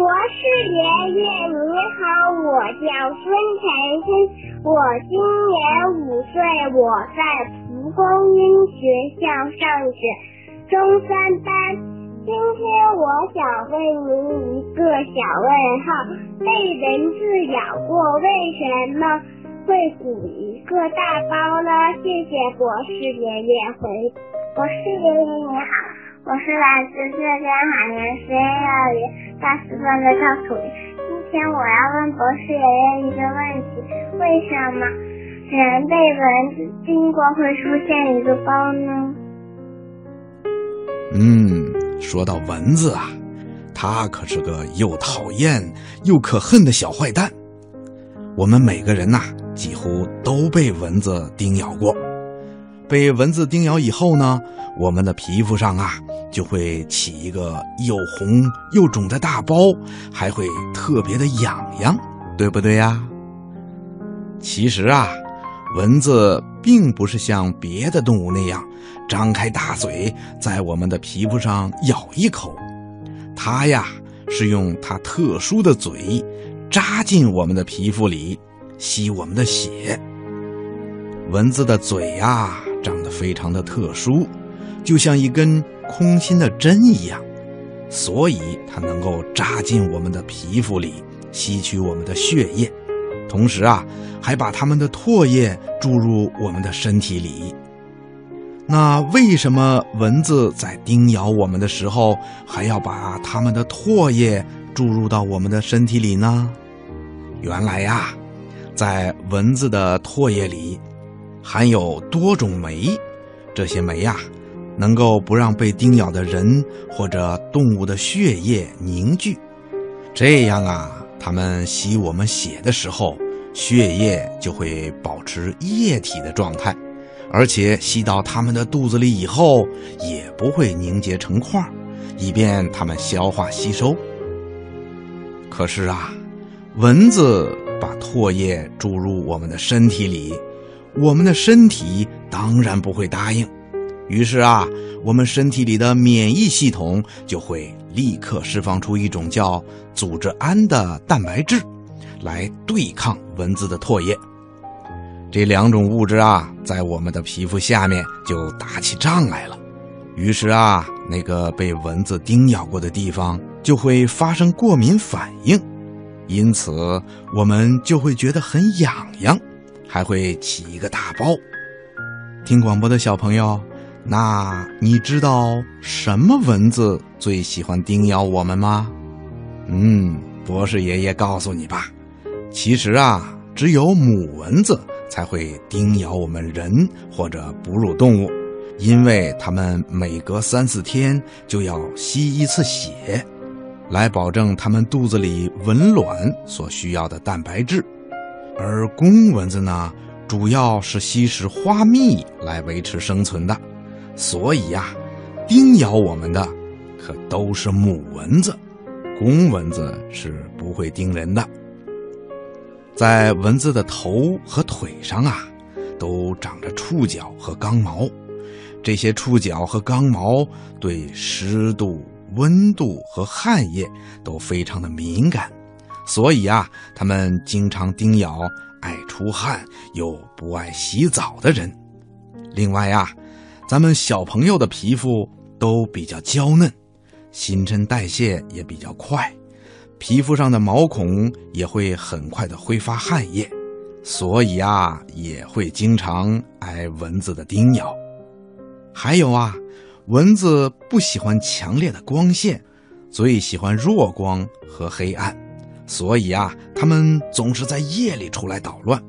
博士爷爷你好，我叫孙晨晨，我今年五岁，我在蒲公英学校上学，中三班。今天我想问您一个小问号：被蚊子咬过，为什么会鼓一个大包呢？谢谢博士爷爷回。博士爷爷你好，我是来自浙江海南实验幼儿园大四班的赵楚林。今天我要问博士爷爷一个问题：为什么人被蚊子叮过会出现一个包呢？嗯。说到蚊子啊，它可是个又讨厌又可恨的小坏蛋。我们每个人呐，几乎都被蚊子叮咬过。被蚊子叮咬以后呢，我们的皮肤上啊，就会起一个又红又肿的大包，还会特别的痒痒，对不对呀？其实啊，蚊子并不是像别的动物那样。张开大嘴，在我们的皮肤上咬一口，它呀是用它特殊的嘴扎进我们的皮肤里，吸我们的血。蚊子的嘴呀长得非常的特殊，就像一根空心的针一样，所以它能够扎进我们的皮肤里，吸取我们的血液，同时啊还把它们的唾液注入我们的身体里。那为什么蚊子在叮咬我们的时候，还要把它们的唾液注入到我们的身体里呢？原来呀，在蚊子的唾液里含有多种酶，这些酶呀，能够不让被叮咬的人或者动物的血液凝聚，这样啊，它们吸我们血的时候，血液就会保持液体的状态。而且吸到它们的肚子里以后，也不会凝结成块以便它们消化吸收。可是啊，蚊子把唾液注入我们的身体里，我们的身体当然不会答应。于是啊，我们身体里的免疫系统就会立刻释放出一种叫组织胺的蛋白质，来对抗蚊子的唾液。这两种物质啊，在我们的皮肤下面就打起仗来了。于是啊，那个被蚊子叮咬过的地方就会发生过敏反应，因此我们就会觉得很痒痒，还会起一个大包。听广播的小朋友，那你知道什么蚊子最喜欢叮咬我们吗？嗯，博士爷爷告诉你吧，其实啊，只有母蚊子。才会叮咬我们人或者哺乳动物，因为它们每隔三四天就要吸一次血，来保证它们肚子里蚊卵所需要的蛋白质。而公蚊子呢，主要是吸食花蜜来维持生存的，所以呀，叮咬我们的可都是母蚊子，公蚊子是不会叮人的。在蚊子的头和腿上啊，都长着触角和刚毛，这些触角和刚毛对湿度、温度和汗液都非常的敏感，所以啊，它们经常叮咬爱出汗又不爱洗澡的人。另外呀，咱们小朋友的皮肤都比较娇嫩，新陈代谢也比较快。皮肤上的毛孔也会很快的挥发汗液，所以啊，也会经常挨蚊子的叮咬。还有啊，蚊子不喜欢强烈的光线，最喜欢弱光和黑暗，所以啊，它们总是在夜里出来捣乱。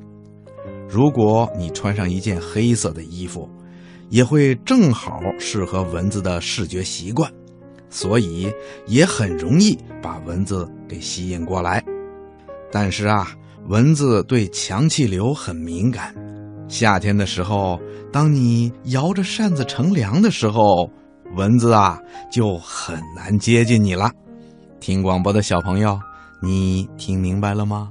如果你穿上一件黑色的衣服，也会正好适合蚊子的视觉习惯。所以也很容易把蚊子给吸引过来，但是啊，蚊子对强气流很敏感。夏天的时候，当你摇着扇子乘凉的时候，蚊子啊就很难接近你了。听广播的小朋友，你听明白了吗？